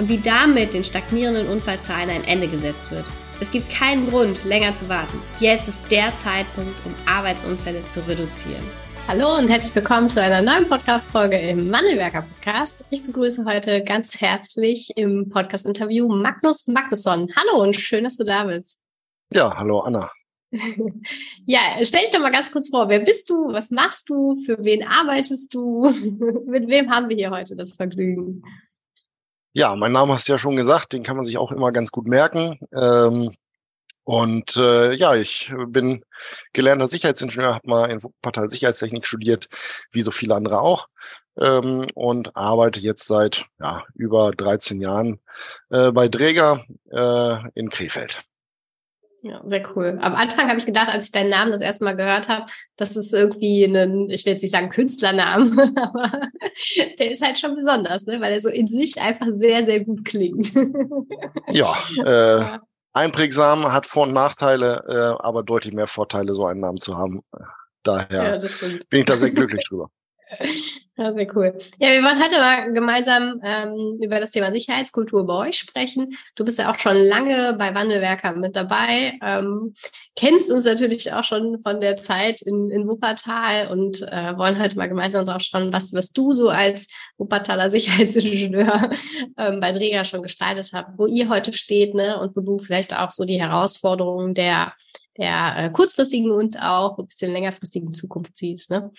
und wie damit den stagnierenden Unfallzahlen ein Ende gesetzt wird. Es gibt keinen Grund, länger zu warten. Jetzt ist der Zeitpunkt, um Arbeitsunfälle zu reduzieren. Hallo und herzlich willkommen zu einer neuen Podcast-Folge im Mandelwerker Podcast. Ich begrüße heute ganz herzlich im Podcast-Interview Magnus Magnusson. Hallo und schön, dass du da bist. Ja, hallo Anna. ja, stell dich doch mal ganz kurz vor. Wer bist du? Was machst du? Für wen arbeitest du? Mit wem haben wir hier heute das Vergnügen? Ja, mein Name hast du ja schon gesagt, den kann man sich auch immer ganz gut merken. Ähm, und äh, ja, ich bin gelernter Sicherheitsingenieur, habe mal in Wuppertal Sicherheitstechnik studiert, wie so viele andere auch, ähm, und arbeite jetzt seit ja, über 13 Jahren äh, bei Dräger äh, in Krefeld. Ja, sehr cool. Am Anfang habe ich gedacht, als ich deinen Namen das erste Mal gehört habe, das ist irgendwie ein, ich will jetzt nicht sagen Künstlernamen, aber der ist halt schon besonders, ne? weil er so in sich einfach sehr, sehr gut klingt. ja, äh, einprägsam, hat Vor- und Nachteile, äh, aber deutlich mehr Vorteile, so einen Namen zu haben. Daher ja, bin ich da sehr glücklich drüber. Ja, sehr cool. Ja, wir wollen heute mal gemeinsam ähm, über das Thema Sicherheitskultur bei euch sprechen. Du bist ja auch schon lange bei Wandelwerker mit dabei, ähm, kennst uns natürlich auch schon von der Zeit in, in Wuppertal und äh, wollen heute mal gemeinsam drauf schauen, was, was du so als Wuppertaler Sicherheitsingenieur ähm, bei Dräger schon gestaltet habt, wo ihr heute steht, ne, und wo du vielleicht auch so die Herausforderungen der der äh, kurzfristigen und auch ein bisschen längerfristigen Zukunft siehst. Ne?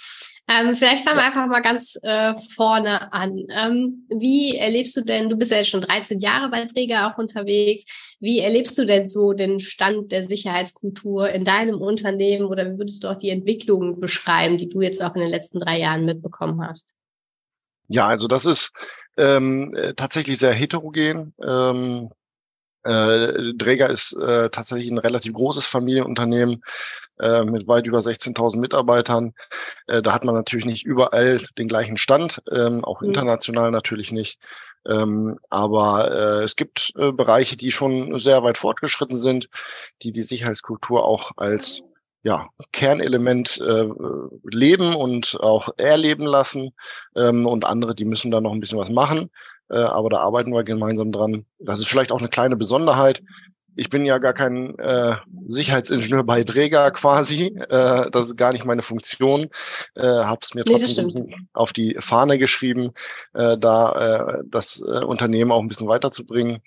Ähm, vielleicht fangen wir einfach mal ganz äh, vorne an. Ähm, wie erlebst du denn, du bist ja jetzt schon 13 Jahre bei Träger auch unterwegs, wie erlebst du denn so den Stand der Sicherheitskultur in deinem Unternehmen oder wie würdest du auch die Entwicklung beschreiben, die du jetzt auch in den letzten drei Jahren mitbekommen hast? Ja, also das ist ähm, äh, tatsächlich sehr heterogen. Ähm, äh, Dräger ist äh, tatsächlich ein relativ großes Familienunternehmen äh, mit weit über 16.000 Mitarbeitern. Äh, da hat man natürlich nicht überall den gleichen Stand, ähm, auch mhm. international natürlich nicht. Ähm, aber äh, es gibt äh, Bereiche, die schon sehr weit fortgeschritten sind, die die Sicherheitskultur auch als ja, Kernelement äh, leben und auch erleben lassen ähm, und andere, die müssen da noch ein bisschen was machen. Äh, aber da arbeiten wir gemeinsam dran. Das ist vielleicht auch eine kleine Besonderheit. Ich bin ja gar kein äh, Sicherheitsingenieur bei Dräger quasi. Äh, das ist gar nicht meine Funktion. Äh, Habe es mir trotzdem nee, auf die Fahne geschrieben, äh, da äh, das äh, Unternehmen auch ein bisschen weiterzubringen.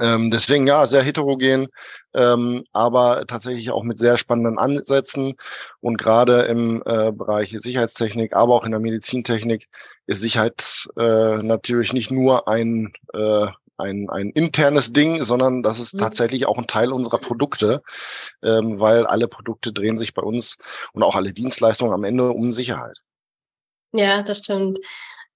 Ähm, deswegen ja, sehr heterogen, ähm, aber tatsächlich auch mit sehr spannenden Ansätzen. Und gerade im äh, Bereich Sicherheitstechnik, aber auch in der Medizintechnik ist Sicherheit äh, natürlich nicht nur ein, äh, ein, ein internes Ding, sondern das ist mhm. tatsächlich auch ein Teil unserer Produkte, ähm, weil alle Produkte drehen sich bei uns und auch alle Dienstleistungen am Ende um Sicherheit. Ja, das stimmt.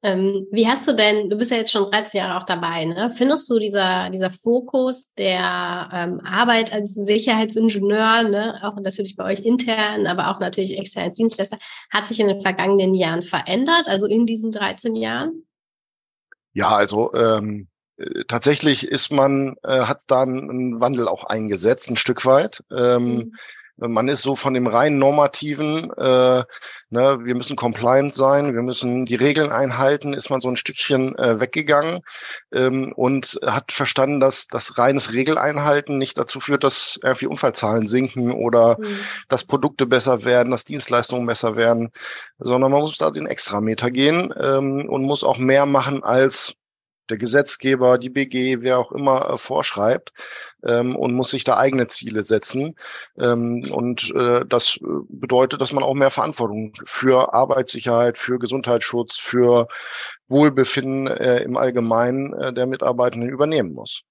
Ähm, wie hast du denn, du bist ja jetzt schon 13 Jahre auch dabei, ne? Findest du dieser, dieser Fokus der ähm, Arbeit als Sicherheitsingenieur, ne, auch natürlich bei euch intern, aber auch natürlich extern als Dienstleister, hat sich in den vergangenen Jahren verändert, also in diesen 13 Jahren? Ja, also ähm, äh, tatsächlich ist man, äh, hat da einen Wandel auch eingesetzt, ein Stück weit. Ähm, mhm man ist so von dem rein normativen, äh, ne, wir müssen compliant sein, wir müssen die Regeln einhalten, ist man so ein Stückchen äh, weggegangen ähm, und hat verstanden, dass das reines Regeleinhalten nicht dazu führt, dass irgendwie Unfallzahlen sinken oder mhm. dass Produkte besser werden, dass Dienstleistungen besser werden, sondern man muss da den Extrameter gehen ähm, und muss auch mehr machen als der Gesetzgeber, die BG, wer auch immer äh, vorschreibt ähm, und muss sich da eigene Ziele setzen. Ähm, und äh, das äh, bedeutet, dass man auch mehr Verantwortung für Arbeitssicherheit, für Gesundheitsschutz, für Wohlbefinden äh, im Allgemeinen äh, der Mitarbeitenden übernehmen muss.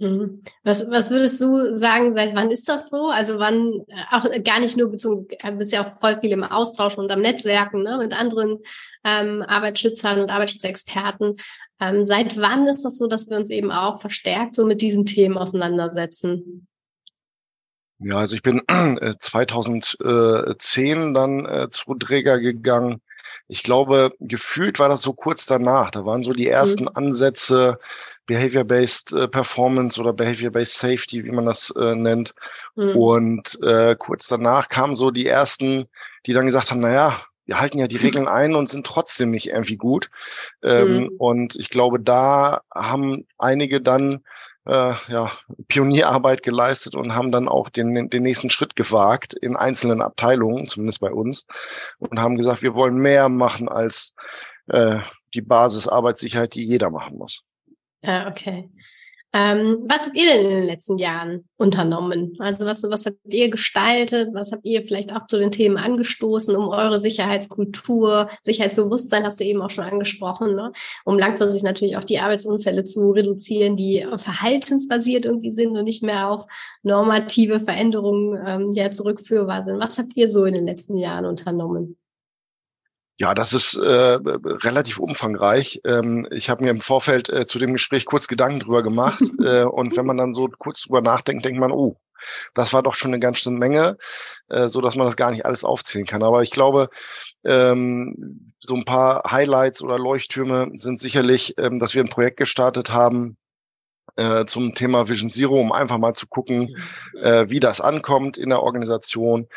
Mhm. Was, was würdest du sagen, seit wann ist das so? Also wann, äh, auch gar nicht nur bezogen, du äh, bist ja auch voll viel im Austausch und am Netzwerken ne, mit anderen ähm, Arbeitsschützern und Arbeitsschutzexperten. Ähm, seit wann ist das so, dass wir uns eben auch verstärkt so mit diesen Themen auseinandersetzen? Ja, also ich bin äh, 2010 dann äh, zu Träger gegangen. Ich glaube, gefühlt war das so kurz danach. Da waren so die ersten mhm. Ansätze, Behavior-Based äh, Performance oder Behavior-Based Safety, wie man das äh, nennt. Mhm. Und äh, kurz danach kamen so die ersten, die dann gesagt haben, na ja, wir halten ja die Regeln ein und sind trotzdem nicht irgendwie gut. Ähm, mhm. Und ich glaube, da haben einige dann äh, ja, Pionierarbeit geleistet und haben dann auch den, den nächsten Schritt gewagt in einzelnen Abteilungen, zumindest bei uns, und haben gesagt, wir wollen mehr machen als äh, die Basisarbeitssicherheit, die jeder machen muss. Ja, okay. Ähm, was habt ihr denn in den letzten Jahren unternommen? Also was, was habt ihr gestaltet? Was habt ihr vielleicht auch zu den Themen angestoßen, um eure Sicherheitskultur, Sicherheitsbewusstsein hast du eben auch schon angesprochen, ne? um langfristig natürlich auch die Arbeitsunfälle zu reduzieren, die verhaltensbasiert irgendwie sind und nicht mehr auf normative Veränderungen ähm, ja zurückführbar sind. Was habt ihr so in den letzten Jahren unternommen? Ja, das ist äh, relativ umfangreich. Ähm, ich habe mir im Vorfeld äh, zu dem Gespräch kurz Gedanken drüber gemacht. äh, und wenn man dann so kurz drüber nachdenkt, denkt man, oh, das war doch schon eine ganz schöne Menge, äh, so dass man das gar nicht alles aufzählen kann. Aber ich glaube, ähm, so ein paar Highlights oder Leuchttürme sind sicherlich, ähm, dass wir ein Projekt gestartet haben, äh, zum Thema Vision Zero, um einfach mal zu gucken, äh, wie das ankommt in der Organisation.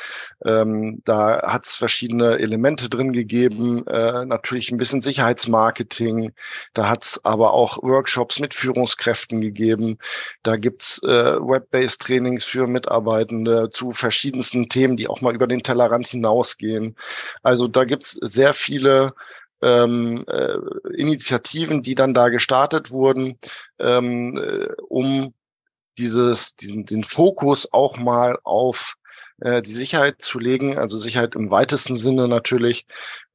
Ähm, da hat es verschiedene Elemente drin gegeben, äh, natürlich ein bisschen Sicherheitsmarketing, da hat es aber auch Workshops mit Führungskräften gegeben, da gibt's äh, Web-based Trainings für Mitarbeitende zu verschiedensten Themen, die auch mal über den Tellerrand hinausgehen. Also da gibt's sehr viele ähm, äh, Initiativen, die dann da gestartet wurden, ähm, äh, um dieses, diesen, den Fokus auch mal auf äh, die Sicherheit zu legen, also Sicherheit im weitesten Sinne natürlich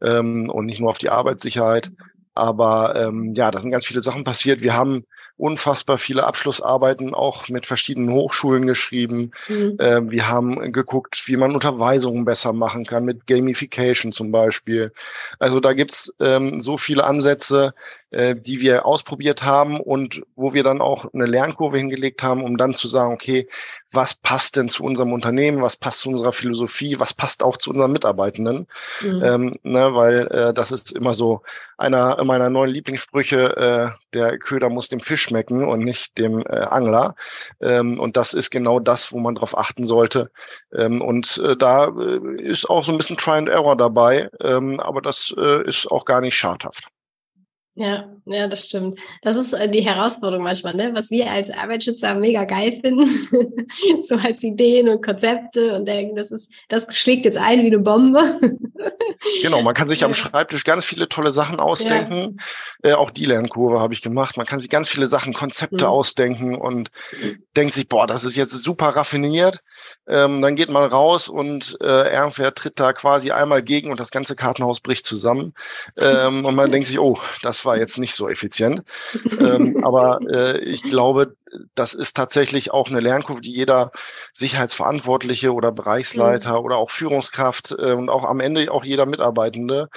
ähm, und nicht nur auf die Arbeitssicherheit. Aber ähm, ja, da sind ganz viele Sachen passiert. Wir haben unfassbar viele Abschlussarbeiten auch mit verschiedenen Hochschulen geschrieben. Mhm. Ähm, wir haben geguckt, wie man Unterweisungen besser machen kann, mit Gamification zum Beispiel. Also da gibt's ähm, so viele Ansätze, äh, die wir ausprobiert haben und wo wir dann auch eine Lernkurve hingelegt haben, um dann zu sagen, okay, was passt denn zu unserem Unternehmen, was passt zu unserer Philosophie, was passt auch zu unseren Mitarbeitenden, mhm. ähm, ne, weil äh, das ist immer so einer meiner neuen Lieblingssprüche, äh, der Köder muss dem Fisch schmecken und nicht dem äh, Angler. Ähm, und das ist genau das, wo man darauf achten sollte. Ähm, und äh, da äh, ist auch so ein bisschen Try and Error dabei, ähm, aber das äh, ist auch gar nicht schadhaft. Ja, ja, das stimmt. Das ist äh, die Herausforderung manchmal, ne? was wir als Arbeitsschützer mega geil finden, so als Ideen und Konzepte und denken, das ist, das schlägt jetzt ein wie eine Bombe. genau, man kann sich am Schreibtisch ganz viele tolle Sachen ausdenken. Ja. Äh, auch die Lernkurve habe ich gemacht. Man kann sich ganz viele Sachen, Konzepte mhm. ausdenken und mhm. denkt sich, boah, das ist jetzt super raffiniert. Ähm, dann geht man raus und äh, irgendwer tritt da quasi einmal gegen und das ganze Kartenhaus bricht zusammen. Ähm, und man denkt sich, oh, das war jetzt nicht so effizient. ähm, aber äh, ich glaube, das ist tatsächlich auch eine Lernkurve, die jeder Sicherheitsverantwortliche oder Bereichsleiter mhm. oder auch Führungskraft äh, und auch am Ende auch jeder Mitarbeitende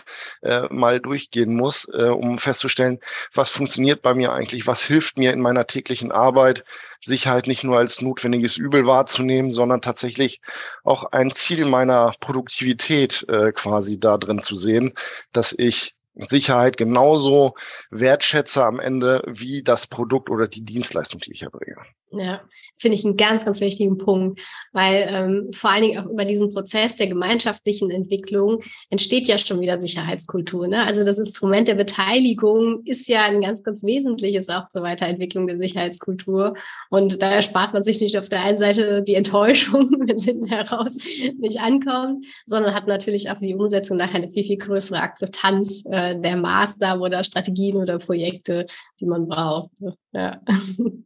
äh, mal durchgehen muss, äh, um festzustellen, was funktioniert bei mir eigentlich, was hilft mir in meiner täglichen Arbeit, Sicherheit nicht nur als notwendiges Übel wahrzunehmen, sondern tatsächlich auch ein Ziel meiner Produktivität äh, quasi da drin zu sehen, dass ich Sicherheit genauso wertschätze am Ende wie das Produkt oder die Dienstleistung, die ich erbringe. Ja, finde ich einen ganz, ganz wichtigen Punkt, weil ähm, vor allen Dingen auch über diesen Prozess der gemeinschaftlichen Entwicklung entsteht ja schon wieder Sicherheitskultur. Ne? Also das Instrument der Beteiligung ist ja ein ganz, ganz wesentliches auch zur Weiterentwicklung der Sicherheitskultur. Und da erspart man sich nicht auf der einen Seite die Enttäuschung, wenn es hinten heraus nicht ankommt, sondern hat natürlich auch die Umsetzung nachher eine viel, viel größere Akzeptanz äh, der Maßnahmen oder Strategien oder Projekte, die man braucht. Ja,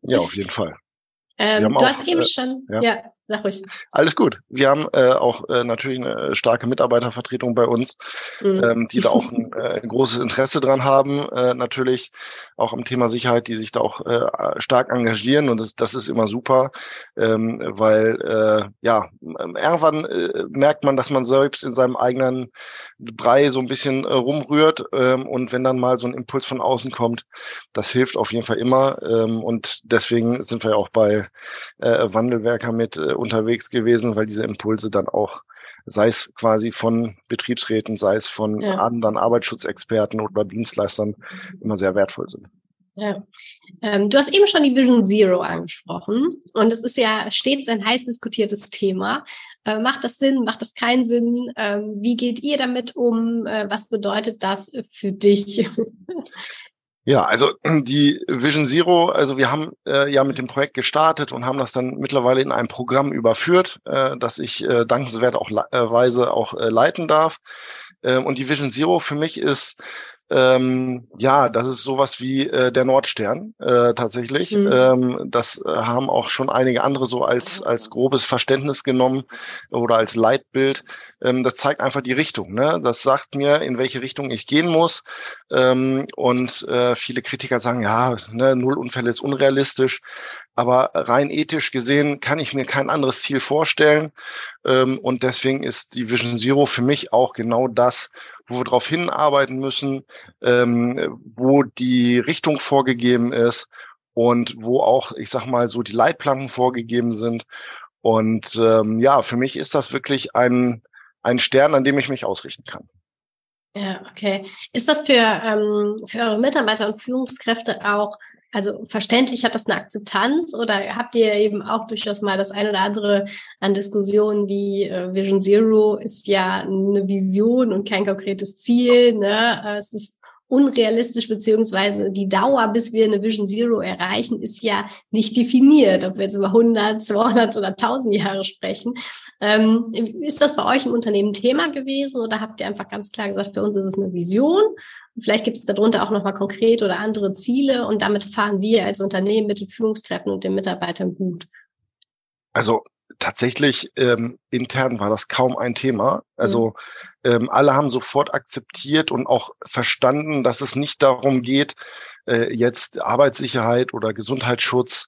ja auf jeden Fall. Ähm, du auch, hast eben äh, schon, ja. ja. Sag ruhig. Alles gut. Wir haben äh, auch äh, natürlich eine starke Mitarbeitervertretung bei uns, mhm. ähm, die da auch ein, äh, ein, großes Interesse dran haben, äh, natürlich auch am Thema Sicherheit, die sich da auch äh, stark engagieren und das, das ist immer super, ähm, weil äh, ja irgendwann äh, merkt man, dass man selbst in seinem eigenen Brei so ein bisschen äh, rumrührt ähm, und wenn dann mal so ein Impuls von außen kommt, das hilft auf jeden Fall immer ähm, und deswegen sind wir ja auch bei äh, Wandelwerker mit äh, unterwegs gewesen, weil diese Impulse dann auch sei es quasi von Betriebsräten, sei es von ja. anderen Arbeitsschutzexperten oder Dienstleistern immer sehr wertvoll sind. Ja. Ähm, du hast eben schon die Vision Zero angesprochen und es ist ja stets ein heiß diskutiertes Thema. Äh, macht das Sinn? Macht das keinen Sinn? Ähm, wie geht ihr damit um? Äh, was bedeutet das für dich? Ja, also die Vision Zero, also wir haben äh, ja mit dem Projekt gestartet und haben das dann mittlerweile in ein Programm überführt, äh, das ich äh, dankenswert auch äh, weise auch äh, leiten darf. Äh, und die Vision Zero für mich ist ähm, ja, das ist sowas wie äh, der Nordstern äh, tatsächlich. Mhm. Ähm, das äh, haben auch schon einige andere so als als grobes Verständnis genommen oder als Leitbild. Ähm, das zeigt einfach die Richtung. Ne? Das sagt mir, in welche Richtung ich gehen muss. Ähm, und äh, viele Kritiker sagen, ja, ne, null Unfälle ist unrealistisch. Aber rein ethisch gesehen kann ich mir kein anderes Ziel vorstellen. Ähm, und deswegen ist die Vision Zero für mich auch genau das, wo wir darauf hinarbeiten müssen, ähm, wo die Richtung vorgegeben ist und wo auch, ich sag mal, so die Leitplanken vorgegeben sind. Und ähm, ja, für mich ist das wirklich ein, ein Stern, an dem ich mich ausrichten kann. Ja, okay. Ist das für, ähm, für eure Mitarbeiter und Führungskräfte auch also verständlich hat das eine Akzeptanz oder habt ihr eben auch durchaus mal das eine oder andere an Diskussionen wie äh, Vision Zero ist ja eine Vision und kein konkretes Ziel. Ne? Äh, es ist unrealistisch, beziehungsweise die Dauer, bis wir eine Vision Zero erreichen, ist ja nicht definiert, ob wir jetzt über 100, 200 oder 1000 Jahre sprechen. Ähm, ist das bei euch im Unternehmen Thema gewesen oder habt ihr einfach ganz klar gesagt, für uns ist es eine Vision Vielleicht gibt es darunter auch nochmal konkret oder andere Ziele und damit fahren wir als Unternehmen mit den Führungskräften und den Mitarbeitern gut. Also tatsächlich ähm, intern war das kaum ein Thema. Also mhm. ähm, alle haben sofort akzeptiert und auch verstanden, dass es nicht darum geht, äh, jetzt Arbeitssicherheit oder Gesundheitsschutz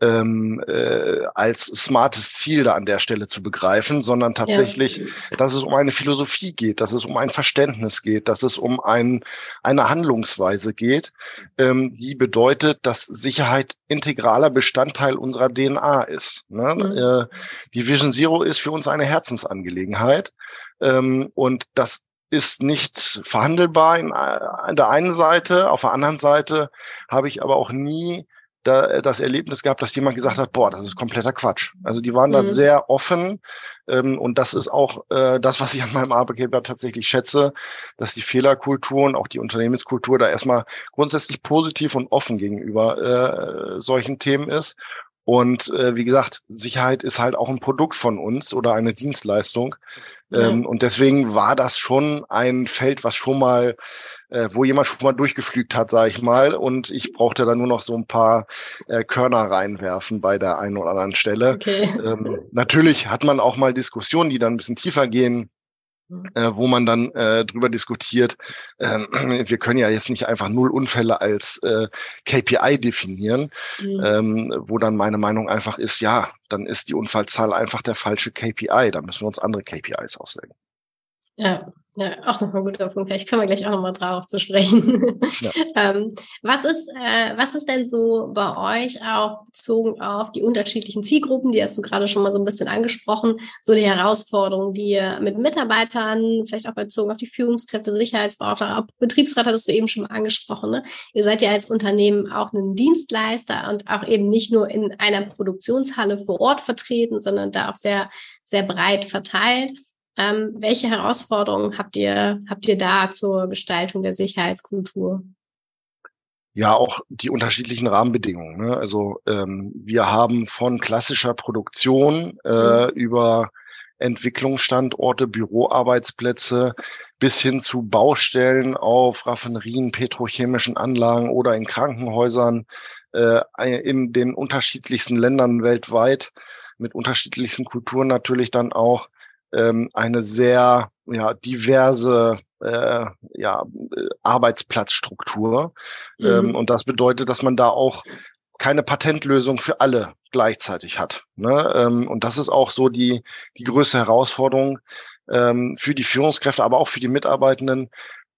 ähm, äh, als smartes Ziel da an der Stelle zu begreifen, sondern tatsächlich, ja. dass es um eine Philosophie geht, dass es um ein Verständnis geht, dass es um ein, eine Handlungsweise geht, ähm, die bedeutet, dass Sicherheit integraler Bestandteil unserer DNA ist. Ne? Mhm. Äh, die Vision Zero ist für uns eine Herzensangelegenheit ähm, und das ist nicht verhandelbar in, an der einen Seite. Auf der anderen Seite habe ich aber auch nie da, äh, das Erlebnis gehabt, dass jemand gesagt hat, boah, das ist kompletter Quatsch. Also die waren mhm. da sehr offen ähm, und das ist auch äh, das, was ich an meinem Arbeitgeber tatsächlich schätze, dass die Fehlerkultur und auch die Unternehmenskultur da erstmal grundsätzlich positiv und offen gegenüber äh, solchen Themen ist. Und äh, wie gesagt, Sicherheit ist halt auch ein Produkt von uns oder eine Dienstleistung. Ja. Ähm, und deswegen war das schon ein Feld, was schon mal äh, wo jemand schon mal durchgeflügt hat, sage ich mal. Und ich brauchte dann nur noch so ein paar äh, Körner reinwerfen bei der einen oder anderen Stelle. Okay. Ähm, natürlich hat man auch mal Diskussionen, die dann ein bisschen tiefer gehen. Mhm. Äh, wo man dann äh, drüber diskutiert. Ähm, wir können ja jetzt nicht einfach null Unfälle als äh, KPI definieren, mhm. ähm, wo dann meine Meinung einfach ist, ja, dann ist die Unfallzahl einfach der falsche KPI. Da müssen wir uns andere KPIs ausdenken. Ja, ja, auch nochmal ein guter Punkt. Vielleicht können wir gleich auch nochmal drauf zu sprechen. Ja. ähm, was ist, äh, was ist denn so bei euch auch bezogen auf die unterschiedlichen Zielgruppen? Die hast du gerade schon mal so ein bisschen angesprochen. So die Herausforderungen, die ihr mit Mitarbeitern, vielleicht auch bezogen auf die Führungskräfte, Sicherheitsbeauftragte, auch Betriebsrat hattest du eben schon mal angesprochen. Ne? Ihr seid ja als Unternehmen auch ein Dienstleister und auch eben nicht nur in einer Produktionshalle vor Ort vertreten, sondern da auch sehr, sehr breit verteilt. Ähm, welche Herausforderungen habt ihr, habt ihr da zur Gestaltung der Sicherheitskultur? Ja, auch die unterschiedlichen Rahmenbedingungen. Ne? Also ähm, wir haben von klassischer Produktion äh, mhm. über Entwicklungsstandorte, Büroarbeitsplätze bis hin zu Baustellen auf Raffinerien, petrochemischen Anlagen oder in Krankenhäusern äh, in den unterschiedlichsten Ländern weltweit mit unterschiedlichsten Kulturen natürlich dann auch ähm, eine sehr ja, diverse äh, ja, Arbeitsplatzstruktur. Mhm. Ähm, und das bedeutet, dass man da auch keine Patentlösung für alle gleichzeitig hat. Ne? Ähm, und das ist auch so die, die größte Herausforderung ähm, für die Führungskräfte, aber auch für die Mitarbeitenden,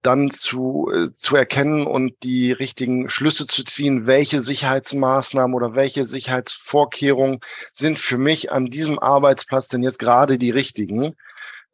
dann zu, äh, zu erkennen und die richtigen Schlüsse zu ziehen, welche Sicherheitsmaßnahmen oder welche Sicherheitsvorkehrungen sind für mich an diesem Arbeitsplatz denn jetzt gerade die richtigen.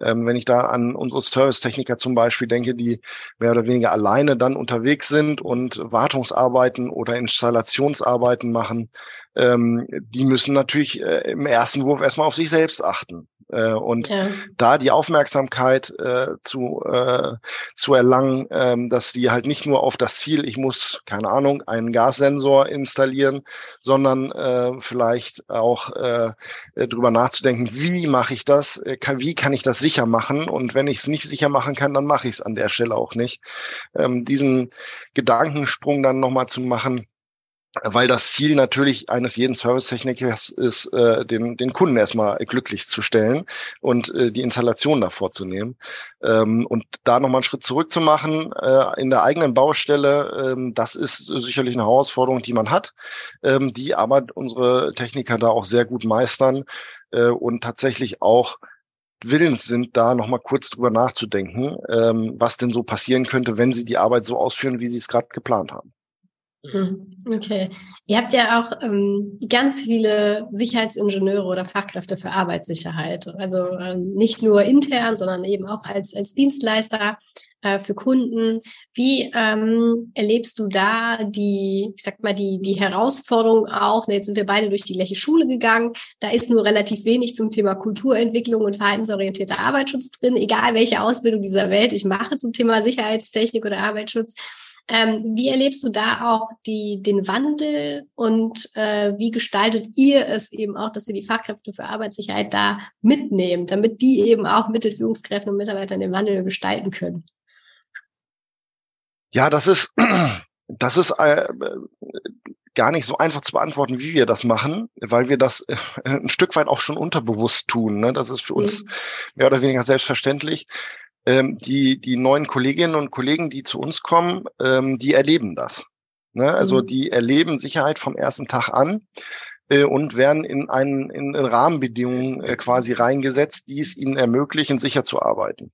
Ähm, wenn ich da an unsere Servicetechniker zum Beispiel denke, die mehr oder weniger alleine dann unterwegs sind und Wartungsarbeiten oder Installationsarbeiten machen, ähm, die müssen natürlich äh, im ersten Wurf erstmal auf sich selbst achten. Äh, und ja. da die Aufmerksamkeit äh, zu, äh, zu erlangen, ähm, dass sie halt nicht nur auf das Ziel, ich muss, keine Ahnung, einen Gassensor installieren, sondern äh, vielleicht auch äh, äh drüber nachzudenken, wie mache ich das, äh, kann, wie kann ich das sicher machen und wenn ich es nicht sicher machen kann, dann mache ich es an der Stelle auch nicht. Ähm, diesen Gedankensprung dann nochmal zu machen, weil das Ziel natürlich eines jeden Servicetechnikers ist, äh, den, den Kunden erstmal glücklich zu stellen und äh, die Installation davor zu nehmen. Ähm, und da nochmal einen Schritt zurück zu machen äh, in der eigenen Baustelle, ähm, das ist sicherlich eine Herausforderung, die man hat, ähm, die aber unsere Techniker da auch sehr gut meistern äh, und tatsächlich auch willens sind, da nochmal kurz drüber nachzudenken, ähm, was denn so passieren könnte, wenn sie die Arbeit so ausführen, wie sie es gerade geplant haben. Mhm. Okay. Ihr habt ja auch ähm, ganz viele Sicherheitsingenieure oder Fachkräfte für Arbeitssicherheit. Also ähm, nicht nur intern, sondern eben auch als, als Dienstleister äh, für Kunden. Wie ähm, erlebst du da die, ich sag mal, die, die Herausforderung auch? Ne, jetzt sind wir beide durch die gleiche Schule gegangen. Da ist nur relativ wenig zum Thema Kulturentwicklung und verhaltensorientierter Arbeitsschutz drin, egal welche Ausbildung dieser Welt ich mache zum Thema Sicherheitstechnik oder Arbeitsschutz. Ähm, wie erlebst du da auch die, den Wandel und äh, wie gestaltet ihr es eben auch, dass ihr die Fachkräfte für Arbeitssicherheit da mitnehmt, damit die eben auch mit den Führungskräften und Mitarbeitern den Wandel gestalten können? Ja, das ist, das ist äh, gar nicht so einfach zu beantworten, wie wir das machen, weil wir das äh, ein Stück weit auch schon unterbewusst tun. Ne? Das ist für uns mhm. mehr oder weniger selbstverständlich ähm, die, die neuen Kolleginnen und Kollegen, die zu uns kommen, ähm, die erleben das. Ne? Also mhm. die erleben Sicherheit vom ersten Tag an äh, und werden in, einen, in Rahmenbedingungen äh, quasi reingesetzt, die es ihnen ermöglichen, sicher zu arbeiten.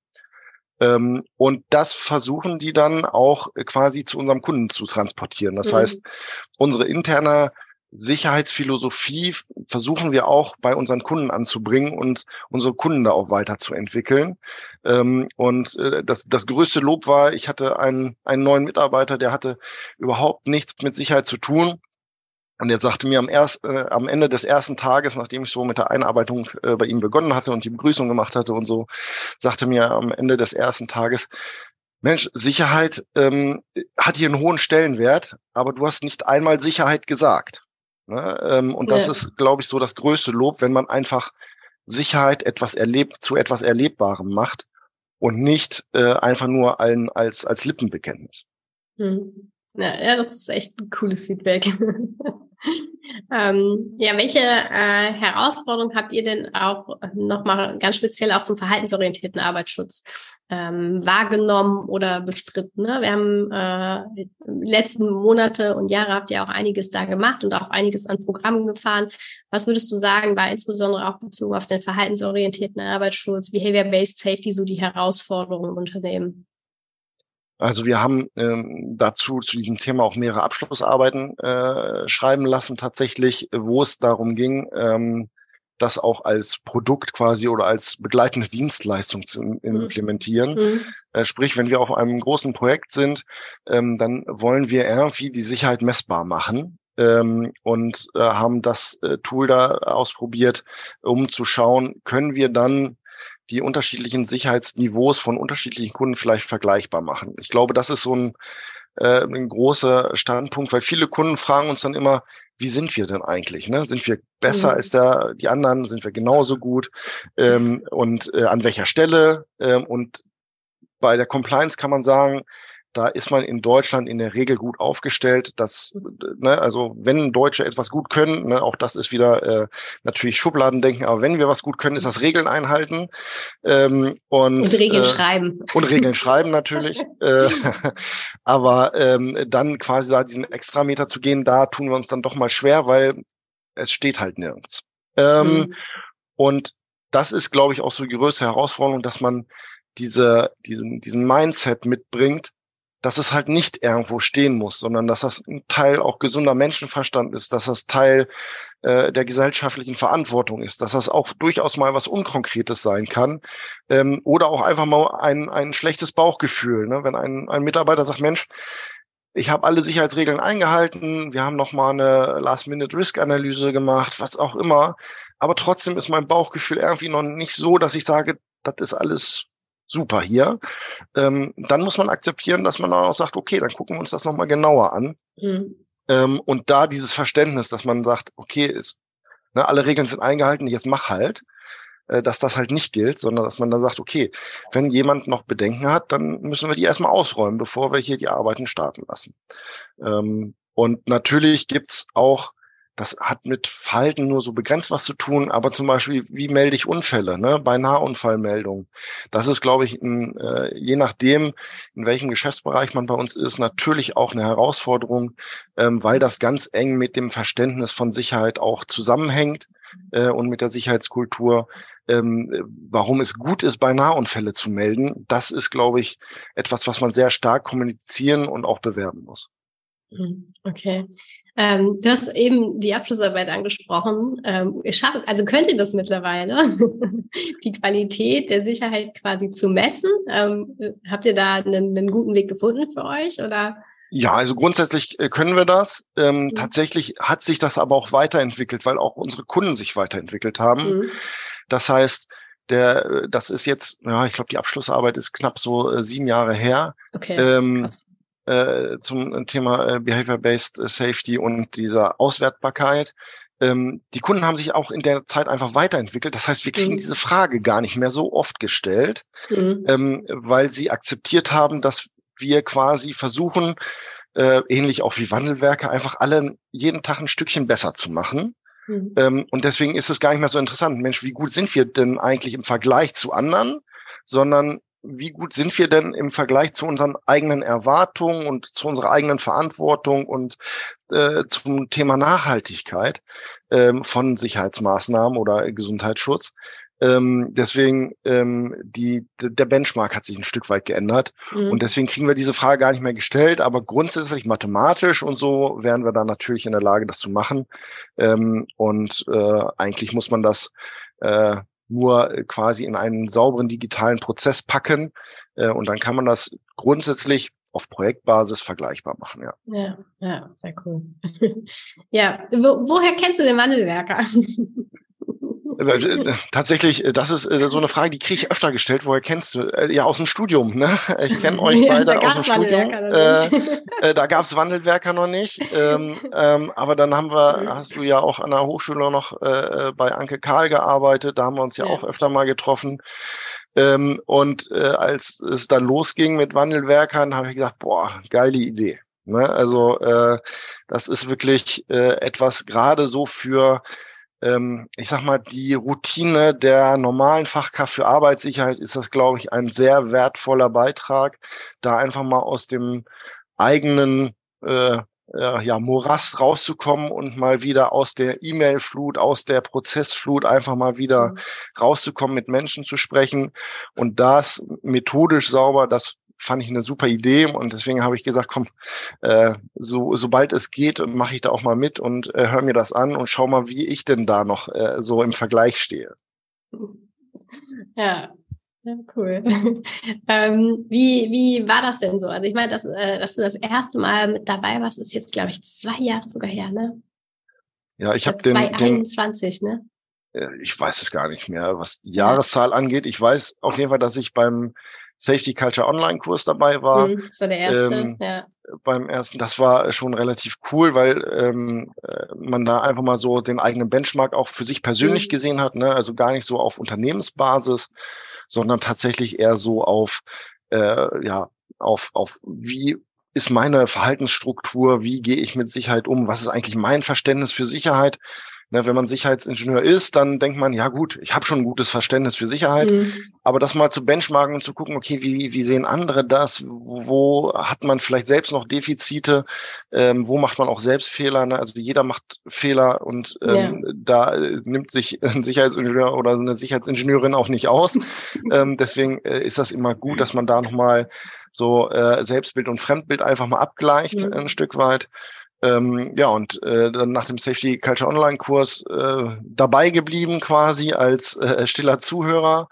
Ähm, und das versuchen die dann auch quasi zu unserem Kunden zu transportieren. Das mhm. heißt, unsere interne Sicherheitsphilosophie versuchen wir auch bei unseren Kunden anzubringen und unsere Kunden da auch weiterzuentwickeln. Ähm, und äh, das, das größte Lob war, ich hatte einen, einen neuen Mitarbeiter, der hatte überhaupt nichts mit Sicherheit zu tun. Und er sagte mir am, erst, äh, am Ende des ersten Tages, nachdem ich so mit der Einarbeitung äh, bei ihm begonnen hatte und die Begrüßung gemacht hatte und so, sagte mir am Ende des ersten Tages, Mensch, Sicherheit ähm, hat hier einen hohen Stellenwert, aber du hast nicht einmal Sicherheit gesagt. Ne? Ähm, und das ja. ist, glaube ich, so das größte Lob, wenn man einfach Sicherheit etwas erlebt, zu etwas Erlebbarem macht und nicht äh, einfach nur ein, als, als Lippenbekenntnis. Hm. Ja, ja, das ist echt ein cooles Feedback. ähm, ja, welche äh, Herausforderungen habt ihr denn auch nochmal ganz speziell auch zum verhaltensorientierten Arbeitsschutz ähm, wahrgenommen oder bestritten? Ne? Wir haben äh, letzten Monate und Jahre habt ihr auch einiges da gemacht und auch einiges an Programmen gefahren. Was würdest du sagen, war insbesondere auch bezogen auf den verhaltensorientierten Arbeitsschutz, Behavior-Based Safety so die Herausforderungen im Unternehmen? Also wir haben ähm, dazu zu diesem Thema auch mehrere Abschlussarbeiten äh, schreiben lassen, tatsächlich, wo es darum ging, ähm, das auch als Produkt quasi oder als begleitende Dienstleistung zu mhm. implementieren. Mhm. Äh, sprich, wenn wir auf einem großen Projekt sind, ähm, dann wollen wir irgendwie die Sicherheit messbar machen. Ähm, und äh, haben das äh, Tool da ausprobiert, um zu schauen, können wir dann die unterschiedlichen Sicherheitsniveaus von unterschiedlichen Kunden vielleicht vergleichbar machen. Ich glaube, das ist so ein, äh, ein großer Standpunkt, weil viele Kunden fragen uns dann immer, wie sind wir denn eigentlich? Ne? Sind wir besser mhm. als der, die anderen? Sind wir genauso gut? Ähm, und äh, an welcher Stelle? Ähm, und bei der Compliance kann man sagen, da ist man in Deutschland in der Regel gut aufgestellt. Das, ne, also wenn Deutsche etwas gut können, ne, auch das ist wieder äh, natürlich Schubladendenken, aber wenn wir was gut können, ist das Regeln einhalten ähm, und, und Regeln äh, schreiben. Und Regeln schreiben natürlich. äh, aber ähm, dann quasi da diesen Extrameter zu gehen, da tun wir uns dann doch mal schwer, weil es steht halt nirgends. Ähm, mhm. Und das ist, glaube ich, auch so die größte Herausforderung, dass man diese, diesen, diesen Mindset mitbringt, dass es halt nicht irgendwo stehen muss, sondern dass das ein Teil auch gesunder Menschenverstand ist, dass das Teil äh, der gesellschaftlichen Verantwortung ist, dass das auch durchaus mal was Unkonkretes sein kann ähm, oder auch einfach mal ein, ein schlechtes Bauchgefühl. Ne? Wenn ein, ein Mitarbeiter sagt, Mensch, ich habe alle Sicherheitsregeln eingehalten, wir haben noch mal eine Last-Minute-Risk-Analyse gemacht, was auch immer, aber trotzdem ist mein Bauchgefühl irgendwie noch nicht so, dass ich sage, das ist alles super hier. Ähm, dann muss man akzeptieren, dass man dann auch sagt, okay, dann gucken wir uns das nochmal genauer an. Mhm. Ähm, und da dieses Verständnis, dass man sagt, okay, ist, ne, alle Regeln sind eingehalten, jetzt mach halt, äh, dass das halt nicht gilt, sondern dass man dann sagt, okay, wenn jemand noch Bedenken hat, dann müssen wir die erstmal ausräumen, bevor wir hier die Arbeiten starten lassen. Ähm, und natürlich gibt's auch das hat mit Verhalten nur so begrenzt was zu tun, aber zum Beispiel, wie melde ich Unfälle, ne? bei Nahunfallmeldungen. Das ist, glaube ich, ein, äh, je nachdem, in welchem Geschäftsbereich man bei uns ist, natürlich auch eine Herausforderung, ähm, weil das ganz eng mit dem Verständnis von Sicherheit auch zusammenhängt äh, und mit der Sicherheitskultur. Ähm, warum es gut ist, bei Nahunfälle zu melden, das ist, glaube ich, etwas, was man sehr stark kommunizieren und auch bewerben muss. Hm, okay. Ähm, du hast eben die Abschlussarbeit angesprochen. Ähm, also könnt ihr das mittlerweile, die Qualität der Sicherheit quasi zu messen? Ähm, habt ihr da einen, einen, guten Weg gefunden für euch oder? Ja, also grundsätzlich äh, können wir das. Ähm, mhm. Tatsächlich hat sich das aber auch weiterentwickelt, weil auch unsere Kunden sich weiterentwickelt haben. Mhm. Das heißt, der, äh, das ist jetzt, ja, ich glaube, die Abschlussarbeit ist knapp so äh, sieben Jahre her. Okay. Ähm, krass äh, zum Thema äh, Behavior-Based Safety und dieser Auswertbarkeit. Ähm, die Kunden haben sich auch in der Zeit einfach weiterentwickelt. Das heißt, wir kriegen mhm. diese Frage gar nicht mehr so oft gestellt, mhm. ähm, weil sie akzeptiert haben, dass wir quasi versuchen, äh, ähnlich auch wie Wandelwerke, einfach alle jeden Tag ein Stückchen besser zu machen. Mhm. Ähm, und deswegen ist es gar nicht mehr so interessant. Mensch, wie gut sind wir denn eigentlich im Vergleich zu anderen? Sondern wie gut sind wir denn im Vergleich zu unseren eigenen Erwartungen und zu unserer eigenen Verantwortung und äh, zum Thema Nachhaltigkeit ähm, von Sicherheitsmaßnahmen oder Gesundheitsschutz. Ähm, deswegen ähm, die, der Benchmark hat sich ein Stück weit geändert mhm. und deswegen kriegen wir diese Frage gar nicht mehr gestellt. Aber grundsätzlich mathematisch und so wären wir da natürlich in der Lage, das zu machen. Ähm, und äh, eigentlich muss man das äh, nur äh, quasi in einen sauberen digitalen Prozess packen. Äh, und dann kann man das grundsätzlich auf Projektbasis vergleichbar machen, ja. Ja, ja, sehr cool. ja, wo, woher kennst du den Wandelwerker? Äh, tatsächlich, das ist so eine Frage, die kriege ich öfter gestellt. Woher kennst du? Ja, aus dem Studium. Ne? Ich kenne euch ja, beide aus dem Studium. Äh, äh, da gab's Wandelwerker noch nicht. Ähm, ähm, aber dann haben wir, hast du ja auch an der Hochschule noch äh, bei Anke Karl gearbeitet. Da haben wir uns ja, ja. auch öfter mal getroffen. Ähm, und äh, als es dann losging mit Wandelwerkern, habe ich gesagt, boah, geile Idee. Ne? Also äh, das ist wirklich äh, etwas gerade so für ähm, ich sag mal, die Routine der normalen Fachkraft für Arbeitssicherheit ist das, glaube ich, ein sehr wertvoller Beitrag, da einfach mal aus dem eigenen äh, ja, Morast rauszukommen und mal wieder aus der E-Mail-Flut, aus der Prozessflut einfach mal wieder mhm. rauszukommen, mit Menschen zu sprechen und das methodisch sauber, das fand ich eine super Idee und deswegen habe ich gesagt, komm, äh, so sobald es geht, mache ich da auch mal mit und äh, hör mir das an und schau mal, wie ich denn da noch äh, so im Vergleich stehe. Ja, ja, cool. ähm, wie, wie war das denn so? Also ich meine, dass, äh, dass du das erste Mal mit dabei warst, ist jetzt, glaube ich, zwei Jahre sogar her, ne? Ja, ich habe den, 2021, ne? Äh, ich weiß es gar nicht mehr, was die Jahreszahl ja. angeht. Ich weiß auf jeden Fall, dass ich beim Safety Culture Online Kurs dabei war. Mhm, das war der erste, ähm, ja. Beim ersten, das war schon relativ cool, weil ähm, äh, man da einfach mal so den eigenen Benchmark auch für sich persönlich mhm. gesehen hat, ne? also gar nicht so auf Unternehmensbasis, sondern tatsächlich eher so auf äh, ja auf, auf wie ist meine Verhaltensstruktur, wie gehe ich mit Sicherheit um, was ist eigentlich mein Verständnis für Sicherheit. Ne, wenn man Sicherheitsingenieur ist, dann denkt man, ja gut, ich habe schon ein gutes Verständnis für Sicherheit, mhm. aber das mal zu benchmarken und zu gucken, okay, wie, wie sehen andere das, wo hat man vielleicht selbst noch Defizite, ähm, wo macht man auch selbst Fehler, ne? also jeder macht Fehler und ähm, ja. da äh, nimmt sich ein Sicherheitsingenieur oder eine Sicherheitsingenieurin auch nicht aus. ähm, deswegen äh, ist das immer gut, dass man da nochmal so äh, Selbstbild und Fremdbild einfach mal abgleicht mhm. ein Stück weit. Ähm, ja, und äh, dann nach dem Safety Culture Online Kurs äh, dabei geblieben quasi als äh, stiller Zuhörer.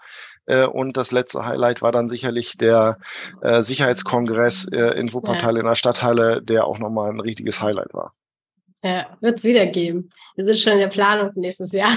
Äh, und das letzte Highlight war dann sicherlich der äh, Sicherheitskongress äh, in Wuppertal ja. in der Stadthalle, der auch nochmal ein richtiges Highlight war. Ja, wird es wieder geben. Wir sind schon in der Planung nächstes Jahr.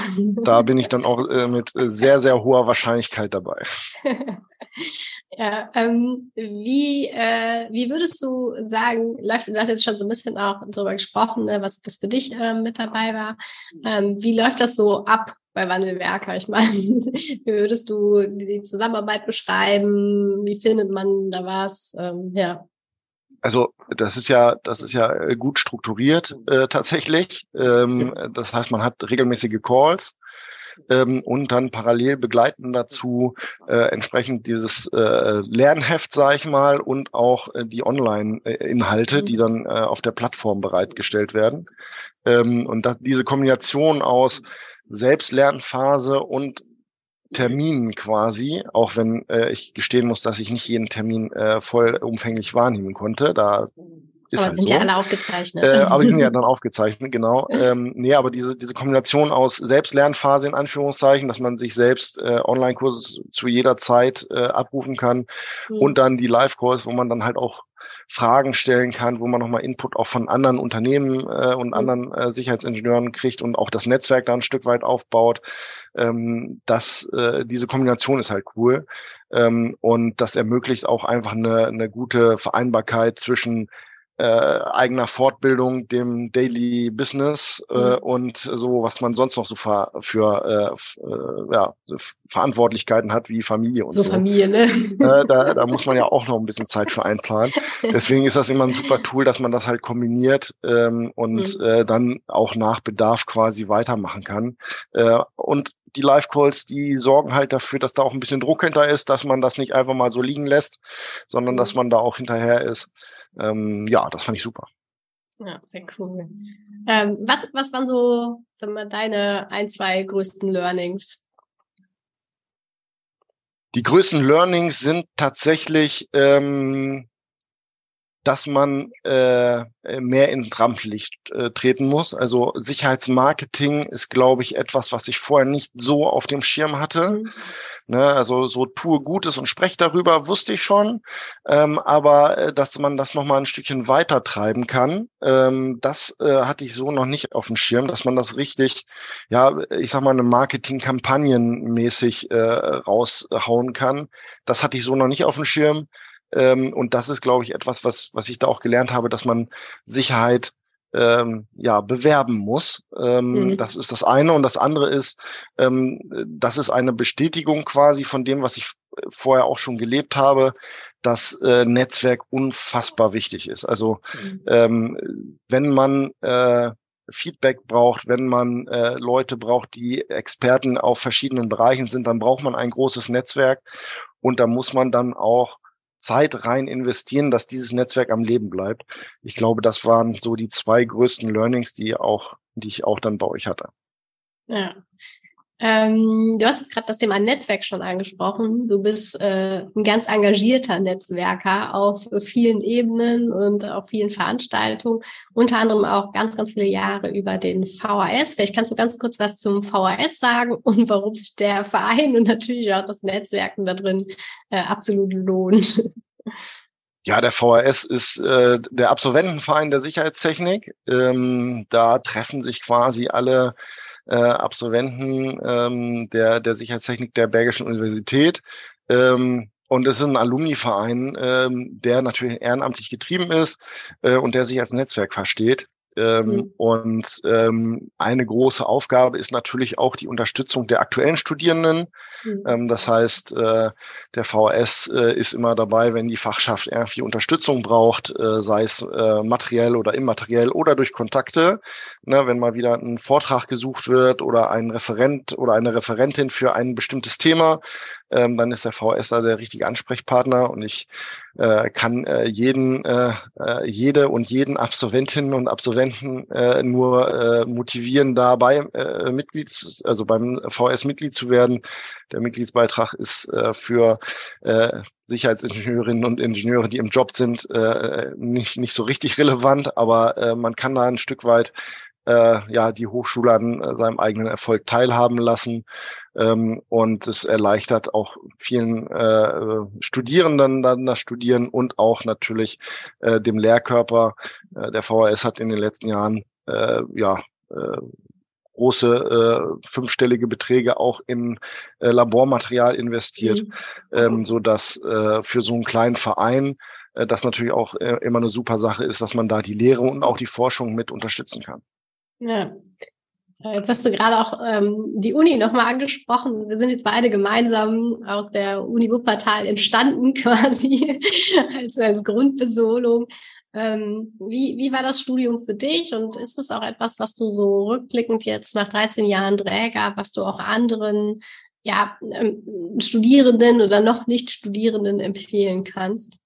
Da bin ich dann auch äh, mit sehr, sehr hoher Wahrscheinlichkeit dabei. Ja, ähm, wie, äh, wie würdest du sagen, läuft, du hast jetzt schon so ein bisschen auch darüber gesprochen, ne, was das für dich äh, mit dabei war. Ähm, wie läuft das so ab bei Wandelwerker? Ich meine, wie würdest du die Zusammenarbeit beschreiben? Wie findet man da was? Ähm, ja. Also das ist ja, das ist ja äh, gut strukturiert äh, tatsächlich. Ähm, das heißt, man hat regelmäßige Calls ähm, und dann parallel begleiten dazu äh, entsprechend dieses äh, Lernheft, sage ich mal, und auch äh, die Online-Inhalte, die dann äh, auf der Plattform bereitgestellt werden. Ähm, und da, diese Kombination aus Selbstlernphase und Terminen quasi, auch wenn äh, ich gestehen muss, dass ich nicht jeden Termin äh, vollumfänglich wahrnehmen konnte. Da ist aber halt sind so. ja alle aufgezeichnet. Äh, aber die sind ja dann aufgezeichnet, genau. ähm, nee, aber diese, diese Kombination aus Selbstlernphase in Anführungszeichen, dass man sich selbst äh, Online-Kurse zu jeder Zeit äh, abrufen kann mhm. und dann die Live-Kurs, wo man dann halt auch Fragen stellen kann, wo man nochmal Input auch von anderen Unternehmen äh, und mhm. anderen äh, Sicherheitsingenieuren kriegt und auch das Netzwerk da ein Stück weit aufbaut. Ähm, das, äh, diese Kombination ist halt cool. Ähm, und das ermöglicht auch einfach eine, eine gute Vereinbarkeit zwischen äh, eigener Fortbildung, dem Daily Business äh, mhm. und so, was man sonst noch so für, für äh, äh, ja, Verantwortlichkeiten hat, wie Familie und so. So Familie, ne? Äh, da, da muss man ja auch noch ein bisschen Zeit für einplanen. Deswegen ist das immer ein super Tool, dass man das halt kombiniert ähm, und mhm. äh, dann auch nach Bedarf quasi weitermachen kann. Äh, und die Live-Calls, die sorgen halt dafür, dass da auch ein bisschen Druck hinter ist, dass man das nicht einfach mal so liegen lässt, sondern dass mhm. man da auch hinterher ist. Ähm, ja, das fand ich super. Ja, sehr cool. Ähm, was, was waren so sagen wir, deine ein, zwei größten Learnings? Die größten Learnings sind tatsächlich ähm, dass man äh, mehr ins Rampenlicht äh, treten muss. Also Sicherheitsmarketing ist, glaube ich, etwas, was ich vorher nicht so auf dem Schirm hatte. Mhm. Ne, also so tue Gutes und spreche darüber, wusste ich schon. Ähm, aber äh, dass man das nochmal ein Stückchen weiter treiben kann, ähm, das äh, hatte ich so noch nicht auf dem Schirm, dass man das richtig, ja, ich sag mal, eine Marketingkampagnen mäßig äh, raushauen kann. Das hatte ich so noch nicht auf dem Schirm. Ähm, und das ist, glaube ich, etwas, was, was ich da auch gelernt habe, dass man Sicherheit ähm, ja bewerben muss. Ähm, mhm. Das ist das eine und das andere ist, ähm, das ist eine Bestätigung quasi von dem, was ich vorher auch schon gelebt habe, dass äh, Netzwerk unfassbar wichtig ist. Also mhm. ähm, wenn man äh, Feedback braucht, wenn man äh, Leute braucht, die Experten auf verschiedenen Bereichen sind, dann braucht man ein großes Netzwerk und da muss man dann auch Zeit rein investieren, dass dieses Netzwerk am Leben bleibt. Ich glaube, das waren so die zwei größten Learnings, die auch, die ich auch dann bei euch hatte. Ja. Ähm, du hast jetzt gerade das Thema Netzwerk schon angesprochen. Du bist äh, ein ganz engagierter Netzwerker auf vielen Ebenen und auf vielen Veranstaltungen, unter anderem auch ganz, ganz viele Jahre über den VHS. Vielleicht kannst du ganz kurz was zum VHS sagen und warum sich der Verein und natürlich auch das Netzwerken da drin äh, absolut lohnt. Ja, der VHS ist äh, der Absolventenverein der Sicherheitstechnik. Ähm, da treffen sich quasi alle äh, Absolventen ähm, der, der Sicherheitstechnik der Bergischen Universität. Ähm, und es ist ein Alumni-Verein, ähm, der natürlich ehrenamtlich getrieben ist äh, und der sich als Netzwerk versteht. Ähm, mhm. Und ähm, eine große Aufgabe ist natürlich auch die Unterstützung der aktuellen Studierenden. Mhm. Ähm, das heißt, äh, der VHS äh, ist immer dabei, wenn die Fachschaft irgendwie Unterstützung braucht, äh, sei es äh, materiell oder immateriell oder durch Kontakte. Ne, wenn mal wieder ein Vortrag gesucht wird oder ein Referent oder eine Referentin für ein bestimmtes Thema, ähm, dann ist der VHS da der richtige Ansprechpartner und ich äh, kann äh, jeden, äh, äh, jede und jeden Absolventinnen und Absolventen äh, nur äh, motivieren, dabei äh, Mitglieds, also beim VS Mitglied zu werden. Der Mitgliedsbeitrag ist äh, für äh, Sicherheitsingenieurinnen und Ingenieure, die im Job sind, äh, nicht, nicht so richtig relevant, aber äh, man kann da ein Stück weit äh, ja die Hochschule an äh, seinem eigenen Erfolg teilhaben lassen. Ähm, und es erleichtert auch vielen äh, Studierenden dann das Studieren und auch natürlich äh, dem Lehrkörper. Äh, der VHS hat in den letzten Jahren äh, ja äh, große äh, fünfstellige Beträge auch in äh, Labormaterial investiert, mhm. ähm, so dass äh, für so einen kleinen Verein äh, das natürlich auch äh, immer eine super Sache ist, dass man da die Lehre und auch die Forschung mit unterstützen kann. Ja. Äh, jetzt hast du gerade auch ähm, die Uni nochmal angesprochen. Wir sind jetzt beide gemeinsam aus der Uni Wuppertal entstanden, quasi als, als Grundbesolung. Ähm, wie, wie war das Studium für dich und ist das auch etwas, was du so rückblickend jetzt nach 13 Jahren Träger, was du auch anderen ja, ähm, Studierenden oder noch nicht Studierenden empfehlen kannst?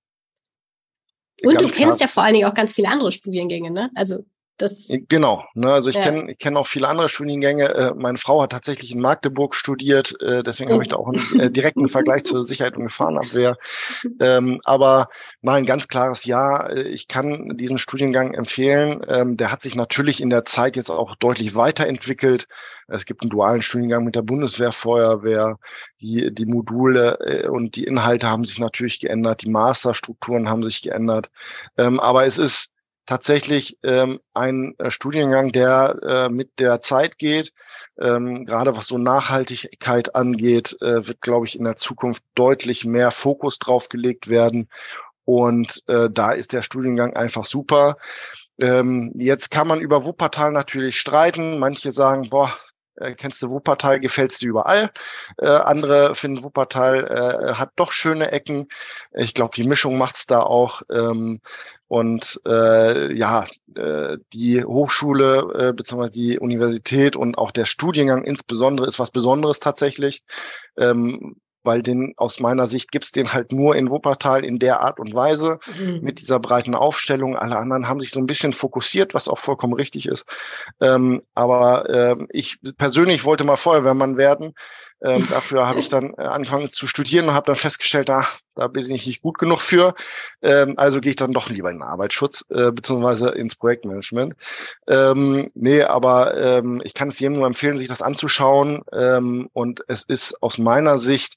Und ganz du kennst klar. ja vor allen Dingen auch ganz viele andere Studiengänge, ne? Also das genau, ne, also ich ja. kenne ich kenn auch viele andere Studiengänge. Äh, meine Frau hat tatsächlich in Magdeburg studiert, äh, deswegen habe ich da auch einen äh, direkten Vergleich zur Sicherheit und Gefahrenabwehr. Ähm, aber nein, ganz klares Ja. Äh, ich kann diesen Studiengang empfehlen. Ähm, der hat sich natürlich in der Zeit jetzt auch deutlich weiterentwickelt. Es gibt einen dualen Studiengang mit der Bundeswehrfeuerwehr. Die, die Module äh, und die Inhalte haben sich natürlich geändert. Die Masterstrukturen haben sich geändert. Ähm, aber es ist tatsächlich ähm, ein äh, Studiengang, der äh, mit der Zeit geht. Ähm, gerade was so Nachhaltigkeit angeht, äh, wird, glaube ich, in der Zukunft deutlich mehr Fokus drauf gelegt werden. Und äh, da ist der Studiengang einfach super. Ähm, jetzt kann man über Wuppertal natürlich streiten. Manche sagen, boah, äh, kennst du Wuppertal, gefällt's dir überall. Äh, andere finden Wuppertal äh, hat doch schöne Ecken. Ich glaube, die Mischung macht's da auch. Ähm, und äh, ja, äh, die Hochschule äh, bzw. die Universität und auch der Studiengang insbesondere ist was Besonderes tatsächlich. Ähm, weil den aus meiner Sicht gibt's den halt nur in Wuppertal in der Art und Weise mhm. mit dieser breiten Aufstellung. Alle anderen haben sich so ein bisschen fokussiert, was auch vollkommen richtig ist. Ähm, aber ähm, ich persönlich wollte mal Feuerwehrmann werden ähm, dafür habe ich dann äh, angefangen zu studieren und habe dann festgestellt, ach, da bin ich nicht gut genug für. Ähm, also gehe ich dann doch lieber in den Arbeitsschutz äh, beziehungsweise ins Projektmanagement. Ähm, nee, aber ähm, ich kann es jedem nur empfehlen, sich das anzuschauen. Ähm, und es ist aus meiner Sicht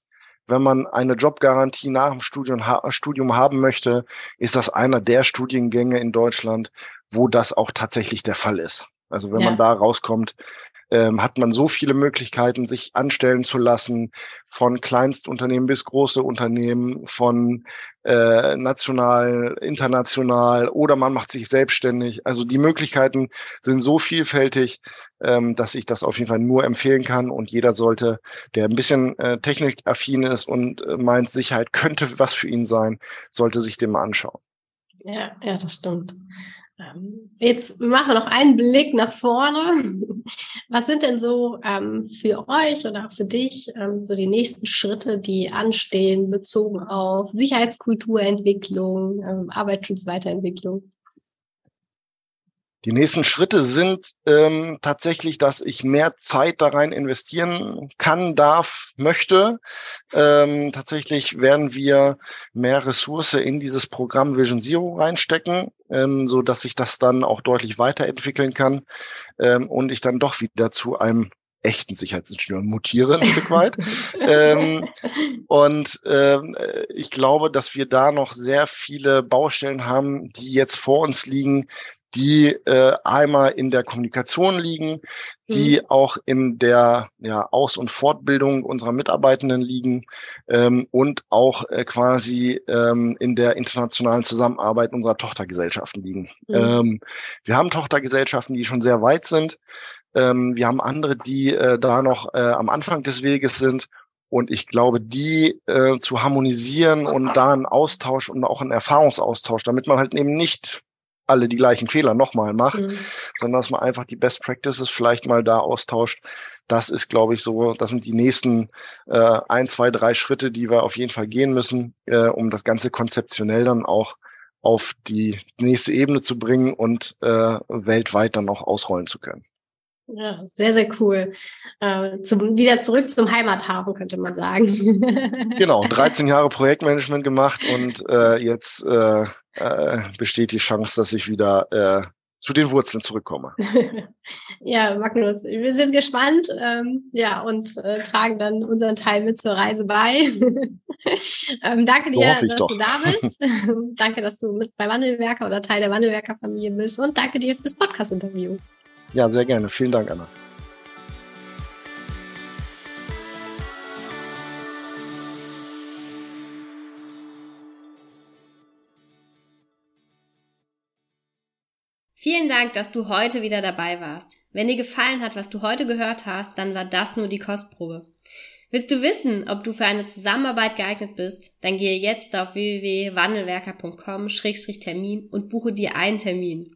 wenn man eine Jobgarantie nach dem Studium, Studium haben möchte, ist das einer der Studiengänge in Deutschland, wo das auch tatsächlich der Fall ist. Also wenn ja. man da rauskommt, ähm, hat man so viele Möglichkeiten, sich anstellen zu lassen, von Kleinstunternehmen bis große Unternehmen, von äh, national, international oder man macht sich selbstständig. Also die Möglichkeiten sind so vielfältig, ähm, dass ich das auf jeden Fall nur empfehlen kann und jeder sollte, der ein bisschen äh, technikaffin ist und äh, meint, Sicherheit könnte was für ihn sein, sollte sich den mal anschauen. Ja, ja, das stimmt. Ähm, jetzt machen wir noch einen Blick nach vorne. Was sind denn so ähm, für euch oder auch für dich ähm, so die nächsten Schritte, die anstehen, bezogen auf Sicherheitskulturentwicklung, ähm, Arbeitsschutzweiterentwicklung? Die nächsten Schritte sind ähm, tatsächlich, dass ich mehr Zeit da rein investieren kann, darf, möchte. Ähm, tatsächlich werden wir mehr Ressource in dieses Programm Vision Zero reinstecken, ähm, so dass sich das dann auch deutlich weiterentwickeln kann ähm, und ich dann doch wieder zu einem echten Sicherheitsingenieur mutiere ein Stück weit. ähm, und ähm, ich glaube, dass wir da noch sehr viele Baustellen haben, die jetzt vor uns liegen, die äh, einmal in der Kommunikation liegen, die mhm. auch in der ja, Aus- und Fortbildung unserer Mitarbeitenden liegen ähm, und auch äh, quasi ähm, in der internationalen Zusammenarbeit unserer Tochtergesellschaften liegen. Mhm. Ähm, wir haben Tochtergesellschaften, die schon sehr weit sind. Ähm, wir haben andere, die äh, da noch äh, am Anfang des Weges sind. Und ich glaube, die äh, zu harmonisieren und da einen Austausch und auch einen Erfahrungsaustausch, damit man halt eben nicht alle die gleichen Fehler nochmal macht, mhm. sondern dass man einfach die Best Practices vielleicht mal da austauscht. Das ist, glaube ich, so, das sind die nächsten äh, ein, zwei, drei Schritte, die wir auf jeden Fall gehen müssen, äh, um das Ganze konzeptionell dann auch auf die nächste Ebene zu bringen und äh, weltweit dann auch ausrollen zu können. Ja, sehr, sehr cool. Äh, zum, wieder zurück zum Heimathafen, könnte man sagen. genau, 13 Jahre Projektmanagement gemacht und äh, jetzt äh, äh, besteht die Chance, dass ich wieder äh, zu den Wurzeln zurückkomme. ja, Magnus, wir sind gespannt, ähm, ja, und äh, tragen dann unseren Teil mit zur Reise bei. ähm, danke dir, dass doch. du da bist. danke, dass du mit bei Wandelwerker oder Teil der Wandelwerker-Familie bist und danke dir fürs Podcast-Interview. Ja, sehr gerne. Vielen Dank, Anna. Vielen Dank, dass du heute wieder dabei warst. Wenn dir gefallen hat, was du heute gehört hast, dann war das nur die Kostprobe. Willst du wissen, ob du für eine Zusammenarbeit geeignet bist? Dann gehe jetzt auf www.wandelwerker.com-termin und buche dir einen Termin.